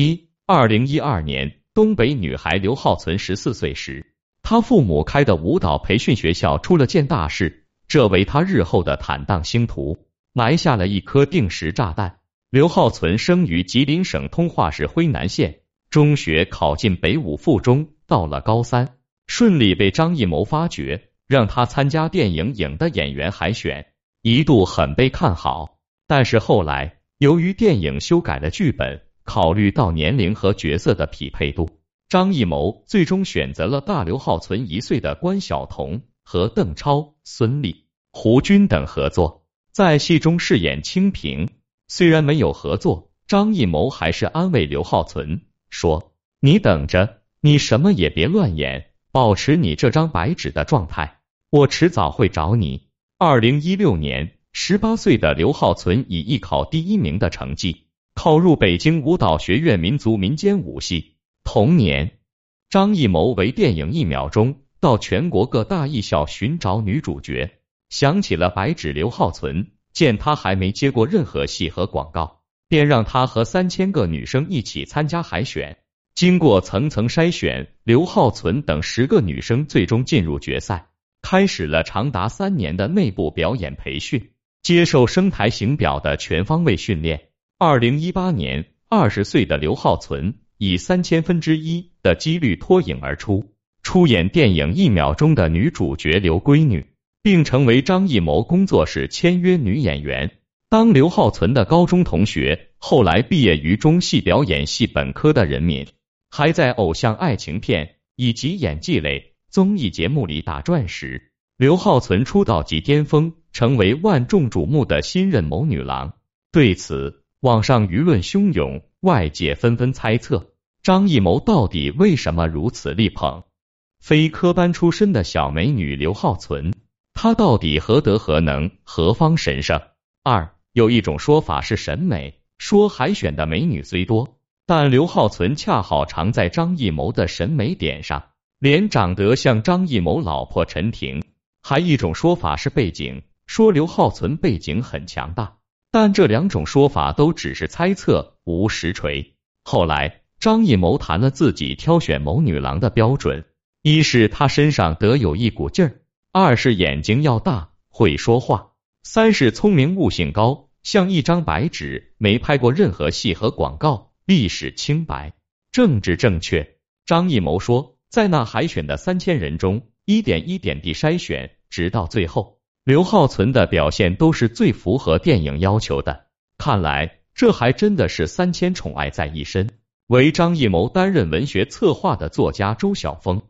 一，二零一二年，东北女孩刘浩存十四岁时，她父母开的舞蹈培训学校出了件大事，这为她日后的坦荡星途埋下了一颗定时炸弹。刘浩存生于吉林省通化市辉南县，中学考进北五附中，到了高三，顺利被张艺谋发掘，让他参加电影影的演员海选，一度很被看好，但是后来由于电影修改了剧本。考虑到年龄和角色的匹配度，张艺谋最终选择了大刘浩存一岁的关晓彤和邓超、孙俪、胡军等合作，在戏中饰演清平。虽然没有合作，张艺谋还是安慰刘浩存说：“你等着，你什么也别乱演，保持你这张白纸的状态，我迟早会找你。”二零一六年，十八岁的刘浩存以艺考第一名的成绩。考入北京舞蹈学院民族民间舞系。同年，张艺谋为电影《一秒钟》到全国各大艺校寻找女主角。想起了白纸刘浩存，见他还没接过任何戏和广告，便让他和三千个女生一起参加海选。经过层层筛选，刘浩存等十个女生最终进入决赛，开始了长达三年的内部表演培训，接受声台形表的全方位训练。二零一八年，二十岁的刘浩存以三千分之一的几率脱颖而出，出演电影《一秒钟》的女主角刘闺女，并成为张艺谋工作室签约女演员。当刘浩存的高中同学，后来毕业于中戏表演系本科的任敏，还在偶像爱情片以及演技类综艺节目里打转时，刘浩存出道即巅峰，成为万众瞩目的新任谋女郎。对此，网上舆论汹涌，外界纷纷猜测张艺谋到底为什么如此力捧非科班出身的小美女刘浩存，她到底何德何能，何方神圣？二有一种说法是审美，说海选的美女虽多，但刘浩存恰好常在张艺谋的审美点上，脸长得像张艺谋老婆陈婷。还一种说法是背景，说刘浩存背景很强大。但这两种说法都只是猜测，无实锤。后来，张艺谋谈了自己挑选某女郎的标准：一是她身上得有一股劲儿；二是眼睛要大，会说话；三是聪明，悟性高，像一张白纸，没拍过任何戏和广告，历史清白，政治正确。张艺谋说，在那海选的三千人中，一点一点地筛选，直到最后。刘浩存的表现都是最符合电影要求的，看来这还真的是三千宠爱在一身。为张艺谋担任文学策划的作家周晓峰，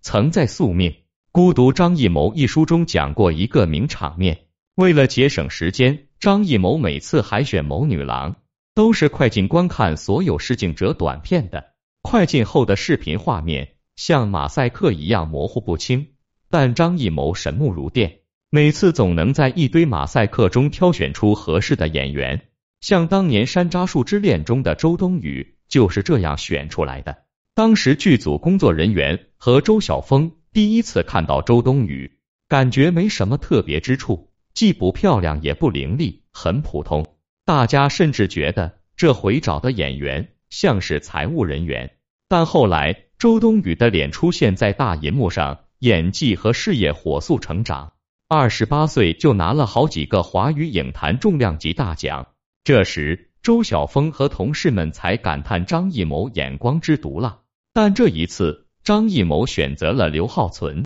曾在《宿命孤独张艺谋》一书中讲过一个名场面：为了节省时间，张艺谋每次海选某女郎，都是快进观看所有试镜者短片的。快进后的视频画面像马赛克一样模糊不清，但张艺谋神目如电。每次总能在一堆马赛克中挑选出合适的演员，像当年《山楂树之恋》中的周冬雨就是这样选出来的。当时剧组工作人员和周晓峰第一次看到周冬雨，感觉没什么特别之处，既不漂亮也不伶俐，很普通。大家甚至觉得这回找的演员像是财务人员。但后来周冬雨的脸出现在大银幕上，演技和事业火速成长。二十八岁就拿了好几个华语影坛重量级大奖，这时周晓峰和同事们才感叹张艺谋眼光之毒辣。但这一次，张艺谋选择了刘浩存，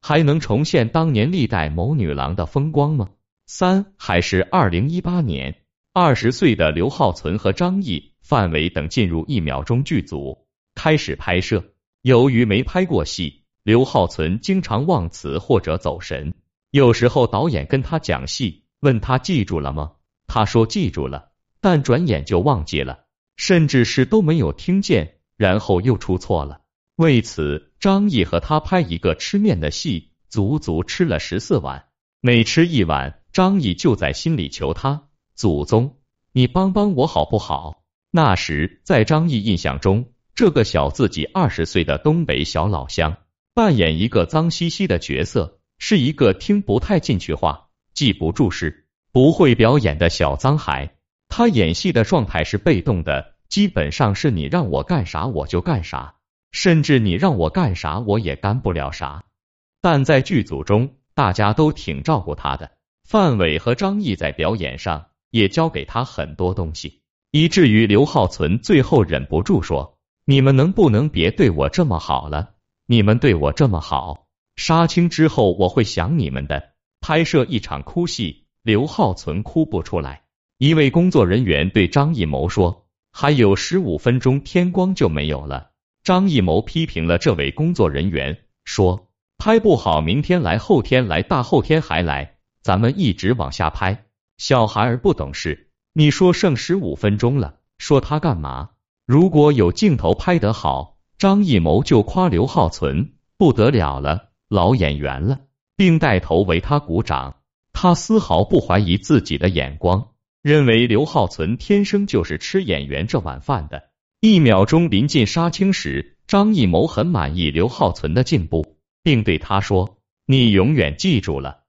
还能重现当年历代某女郎的风光吗？三还是二零一八年，二十岁的刘浩存和张译、范伟等进入一秒钟剧组，开始拍摄。由于没拍过戏，刘浩存经常忘词或者走神。有时候导演跟他讲戏，问他记住了吗？他说记住了，但转眼就忘记了，甚至是都没有听见，然后又出错了。为此，张译和他拍一个吃面的戏，足足吃了十四碗。每吃一碗，张译就在心里求他祖宗，你帮帮我好不好？那时在张译印象中，这个小自己二十岁的东北小老乡，扮演一个脏兮兮的角色。是一个听不太进去话、记不住事、不会表演的小脏孩。他演戏的状态是被动的，基本上是你让我干啥我就干啥，甚至你让我干啥我也干不了啥。但在剧组中，大家都挺照顾他的。范伟和张译在表演上也教给他很多东西，以至于刘浩存最后忍不住说：“你们能不能别对我这么好了？你们对我这么好，杀青之后我会想你们的。”拍摄一场哭戏，刘浩存哭不出来。一位工作人员对张艺谋说：“还有十五分钟，天光就没有了。”张艺谋批评了这位工作人员，说：“拍不好，明天来，后天来，大后天还来。”咱们一直往下拍，小孩儿不懂事。你说剩十五分钟了，说他干嘛？如果有镜头拍得好，张艺谋就夸刘浩存不得了了，老演员了，并带头为他鼓掌。他丝毫不怀疑自己的眼光，认为刘浩存天生就是吃演员这碗饭的。一秒钟临近杀青时，张艺谋很满意刘浩存的进步，并对他说：“你永远记住了。”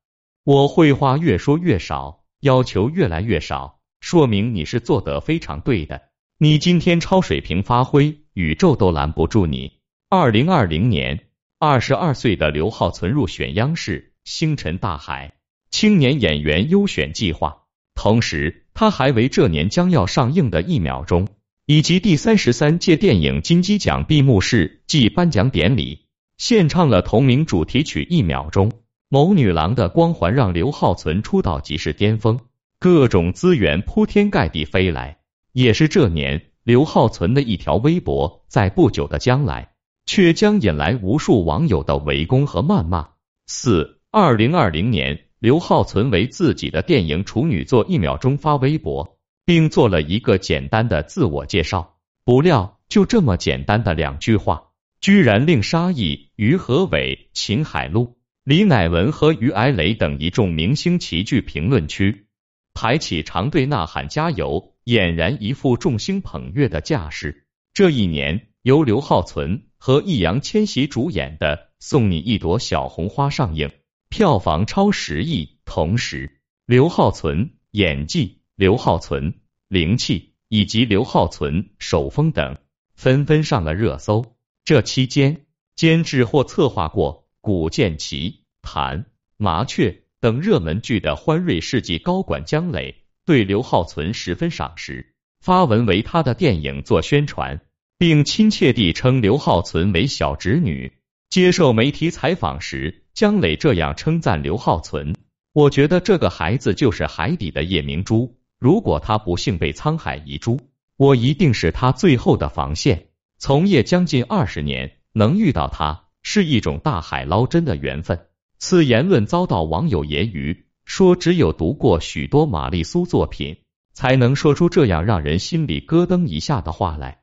我会话越说越少，要求越来越少，说明你是做得非常对的。你今天超水平发挥，宇宙都拦不住你。二零二零年，二十二岁的刘浩存入选央视《星辰大海》青年演员优选计划，同时他还为这年将要上映的一秒钟以及第三十三届电影金鸡奖闭幕式暨颁奖典礼献唱了同名主题曲《一秒钟》。某女郎的光环让刘浩存出道即是巅峰，各种资源铺天盖地飞来。也是这年，刘浩存的一条微博，在不久的将来，却将引来无数网友的围攻和谩骂。四二零二零年，刘浩存为自己的电影处女作《一秒钟》发微博，并做了一个简单的自我介绍。不料，就这么简单的两句话，居然令沙溢、于和伟、秦海璐。李乃文和于艾磊等一众明星齐聚评论区，排起长队呐喊加油，俨然一副众星捧月的架势。这一年，由刘浩存和易烊千玺主演的《送你一朵小红花》上映，票房超十亿。同时，刘浩存演技、刘浩存灵气以及刘浩存手风等纷纷上了热搜。这期间，监制或策划过。古剑奇、谭麻雀等热门剧的欢瑞世纪高管姜磊对刘浩存十分赏识，发文为他的电影做宣传，并亲切地称刘浩存为小侄女。接受媒体采访时，姜磊这样称赞刘浩存：“我觉得这个孩子就是海底的夜明珠，如果他不幸被沧海遗珠，我一定是他最后的防线。从业将近二十年，能遇到他。”是一种大海捞针的缘分。此言论遭到网友揶揄，说只有读过许多玛丽苏作品，才能说出这样让人心里咯噔一下的话来。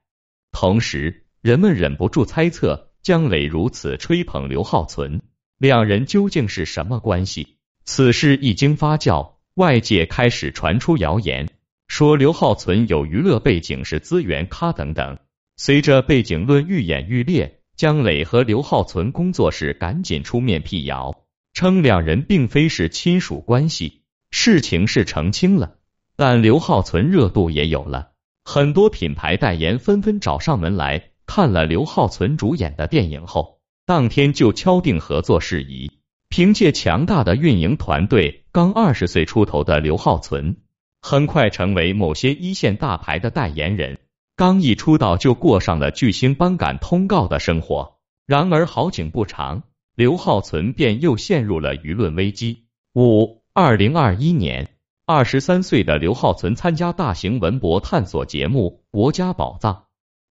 同时，人们忍不住猜测，姜磊如此吹捧刘浩存，两人究竟是什么关系？此事一经发酵，外界开始传出谣言，说刘浩存有娱乐背景，是资源咖等等。随着背景论愈演愈烈。姜磊和刘浩存工作室赶紧出面辟谣，称两人并非是亲属关系，事情是澄清了。但刘浩存热度也有了，很多品牌代言纷纷找上门来看了刘浩存主演的电影后，当天就敲定合作事宜。凭借强大的运营团队，刚二十岁出头的刘浩存很快成为某些一线大牌的代言人。刚一出道就过上了巨星颁赶通告的生活，然而好景不长，刘浩存便又陷入了舆论危机。五二零二一年，二十三岁的刘浩存参加大型文博探索节目《国家宝藏》，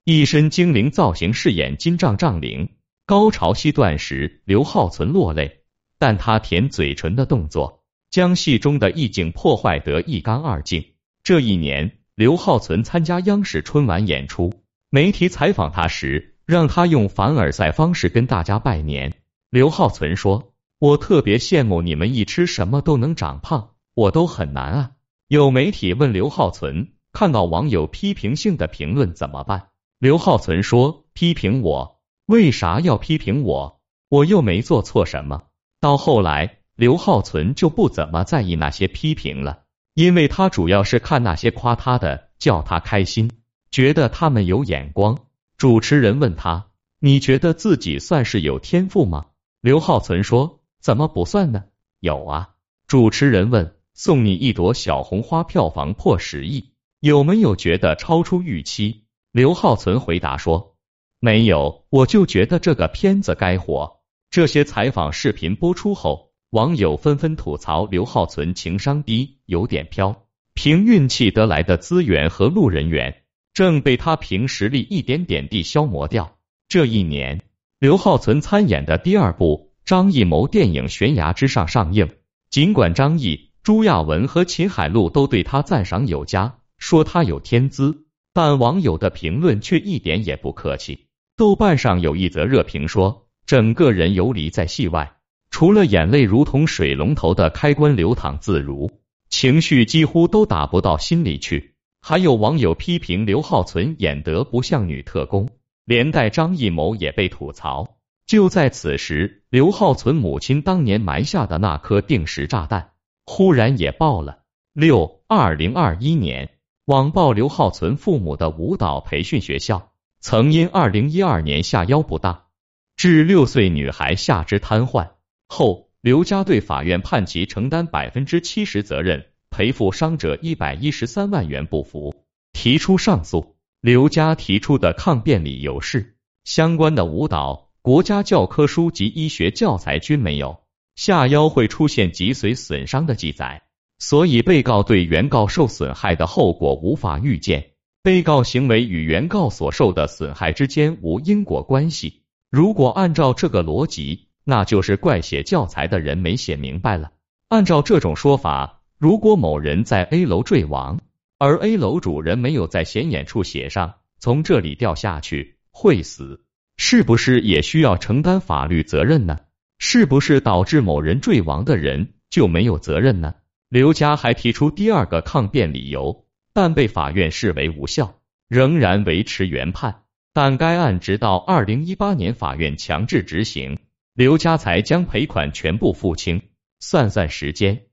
一身精灵造型饰演金帐帐灵。高潮戏段时，刘浩存落泪，但他舔嘴唇的动作将戏中的意境破坏得一干二净。这一年。刘浩存参加央视春晚演出，媒体采访他时，让他用凡尔赛方式跟大家拜年。刘浩存说：“我特别羡慕你们一吃什么都能长胖，我都很难啊。”有媒体问刘浩存，看到网友批评性的评论怎么办？刘浩存说：“批评我？为啥要批评我？我又没做错什么。”到后来，刘浩存就不怎么在意那些批评了。因为他主要是看那些夸他的，叫他开心。觉得他们有眼光。主持人问他：“你觉得自己算是有天赋吗？”刘浩存说：“怎么不算呢？有啊。”主持人问：“送你一朵小红花，票房破十亿，有没有觉得超出预期？”刘浩存回答说：“没有，我就觉得这个片子该火。”这些采访视频播出后，网友纷纷吐槽刘浩存情商低，有点飘，凭运气得来的资源和路人缘，正被他凭实力一点点地消磨掉。这一年，刘浩存参演的第二部张艺谋电影《悬崖之上》上映。尽管张译、朱亚文和秦海璐都对他赞赏有加，说他有天资，但网友的评论却一点也不客气。豆瓣上有一则热评说，整个人游离在戏外，除了眼泪如同水龙头的开关流淌自如，情绪几乎都打不到心里去。还有网友批评刘浩存演得不像女特工，连带张艺谋也被吐槽。就在此时，刘浩存母亲当年埋下的那颗定时炸弹，忽然也爆了。六二零二一年，网曝刘浩存父母的舞蹈培训学校曾因二零一二年下腰不当，致六岁女孩下肢瘫痪后，刘家对法院判其承担百分之七十责任，赔付伤者一百一十三万元不服，提出上诉。刘家提出的抗辩理由是，相关的舞蹈。国家教科书及医学教材均没有下腰会出现脊髓损伤的记载，所以被告对原告受损害的后果无法预见。被告行为与原告所受的损害之间无因果关系。如果按照这个逻辑，那就是怪写教材的人没写明白了。按照这种说法，如果某人在 A 楼坠亡，而 A 楼主人没有在显眼处写上从这里掉下去会死。是不是也需要承担法律责任呢？是不是导致某人坠亡的人就没有责任呢？刘家还提出第二个抗辩理由，但被法院视为无效，仍然维持原判。但该案直到二零一八年法院强制执行，刘家才将赔款全部付清。算算时间，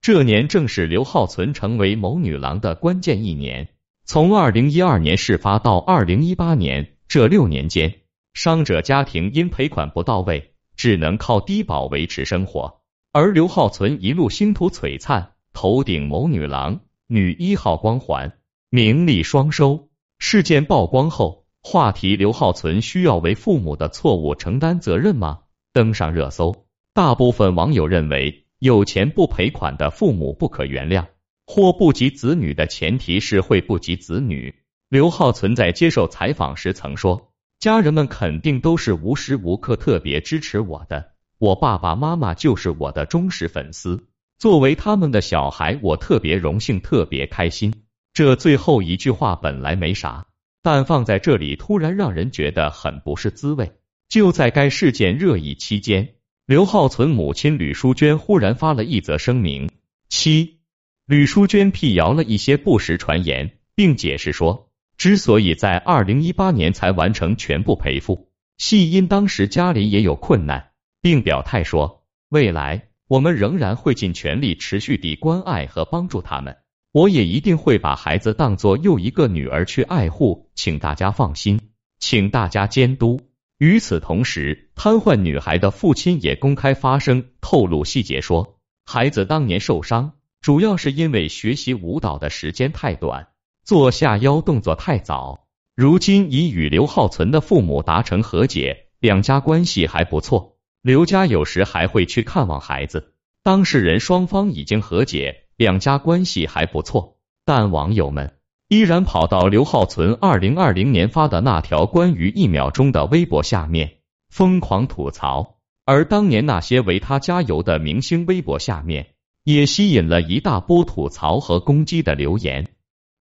这年正是刘浩存成为某女郎的关键一年。从二零一二年事发到二零一八年这六年间。伤者家庭因赔款不到位，只能靠低保维持生活。而刘浩存一路星途璀璨，头顶某女郎、女一号光环，名利双收。事件曝光后，话题刘浩存需要为父母的错误承担责任吗？登上热搜。大部分网友认为，有钱不赔款的父母不可原谅，或不及子女的前提是会不及子女。刘浩存在接受采访时曾说。家人们肯定都是无时无刻特别支持我的，我爸爸妈妈就是我的忠实粉丝。作为他们的小孩，我特别荣幸，特别开心。这最后一句话本来没啥，但放在这里突然让人觉得很不是滋味。就在该事件热议期间，刘浩存母亲吕淑娟忽然发了一则声明。七，吕淑娟辟谣了一些不实传言，并解释说。之所以在二零一八年才完成全部赔付，系因当时家里也有困难，并表态说，未来我们仍然会尽全力持续地关爱和帮助他们，我也一定会把孩子当做又一个女儿去爱护，请大家放心，请大家监督。与此同时，瘫痪女孩的父亲也公开发声，透露细节说，孩子当年受伤，主要是因为学习舞蹈的时间太短。做下腰动作太早，如今已与刘浩存的父母达成和解，两家关系还不错。刘家有时还会去看望孩子。当事人双方已经和解，两家关系还不错，但网友们依然跑到刘浩存二零二零年发的那条关于一秒钟的微博下面疯狂吐槽，而当年那些为他加油的明星微博下面也吸引了一大波吐槽和攻击的留言。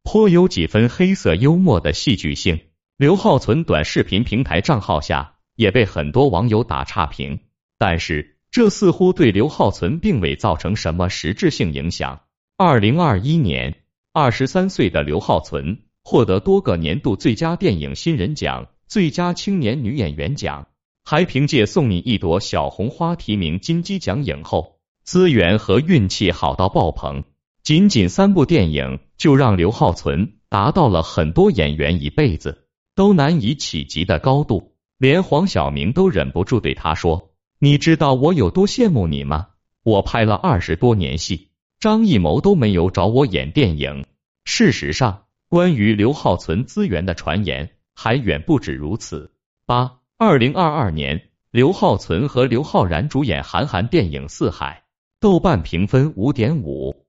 颇有几分黑色幽默的戏剧性。刘浩存短视频平台账号下也被很多网友打差评，但是这似乎对刘浩存并未造成什么实质性影响。二零二一年，二十三岁的刘浩存获得多个年度最佳电影新人奖、最佳青年女演员奖，还凭借《送你一朵小红花》提名金鸡奖影后，资源和运气好到爆棚。仅仅三部电影就让刘浩存达到了很多演员一辈子都难以企及的高度，连黄晓明都忍不住对他说：“你知道我有多羡慕你吗？我拍了二十多年戏，张艺谋都没有找我演电影。”事实上，关于刘浩存资源的传言还远不止如此。八二零二二年，刘浩存和刘昊然主演韩寒电影《四海》，豆瓣评分五点五，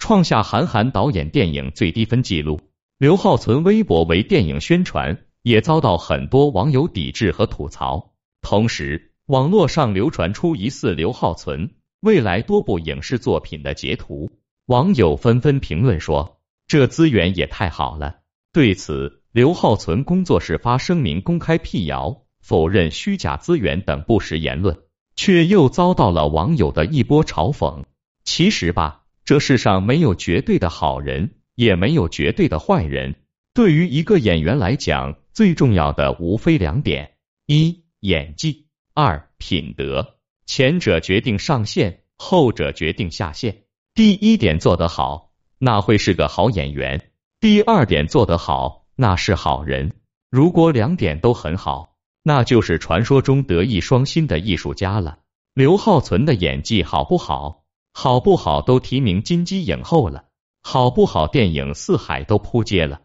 创下韩寒导演电影最低分纪录。刘浩存微博为电影宣传，也遭到很多网友抵制和吐槽。同时，网络上流传出疑似刘浩存未来多部影视作品的截图，网友纷纷评论说：“这资源也太好了。”对此，刘浩存工作室发声明公开辟谣，否认虚假资源等不实言论，却又遭到了网友的一波嘲讽。其实吧，这世上没有绝对的好人。也没有绝对的坏人。对于一个演员来讲，最重要的无非两点：一、演技；二、品德。前者决定上限，后者决定下限。第一点做得好，那会是个好演员；第二点做得好，那是好人。如果两点都很好，那就是传说中德艺双馨的艺术家了。刘浩存的演技好不好？好不好都提名金鸡影后了。好不好？电影《四海》都扑街了，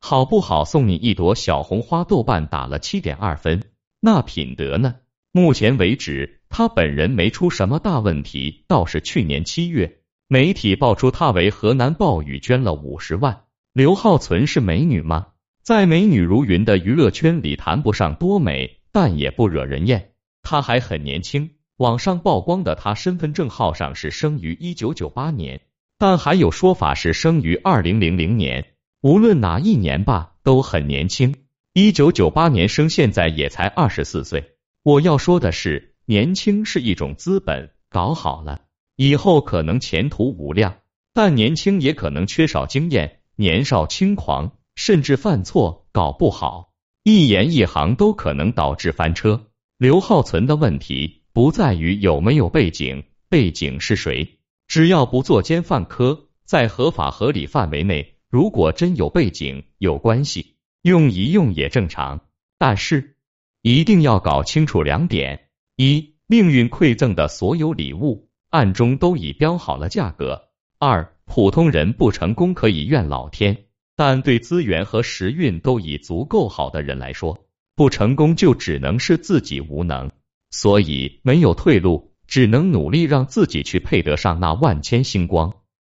好不好？送你一朵小红花，豆瓣打了七点二分。那品德呢？目前为止，他本人没出什么大问题，倒是去年七月，媒体爆出他为河南暴雨捐了五十万。刘浩存是美女吗？在美女如云的娱乐圈里，谈不上多美，但也不惹人厌。他还很年轻，网上曝光的他身份证号上是生于一九九八年。但还有说法是生于二零零零年，无论哪一年吧，都很年轻。一九九八年生，现在也才二十四岁。我要说的是，年轻是一种资本，搞好了，以后可能前途无量。但年轻也可能缺少经验，年少轻狂，甚至犯错，搞不好，一言一行都可能导致翻车。刘浩存的问题不在于有没有背景，背景是谁？只要不作奸犯科，在合法合理范围内，如果真有背景、有关系，用一用也正常。但是一定要搞清楚两点：一、命运馈赠的所有礼物，暗中都已标好了价格；二、普通人不成功可以怨老天，但对资源和时运都已足够好的人来说，不成功就只能是自己无能，所以没有退路。只能努力让自己去配得上那万千星光。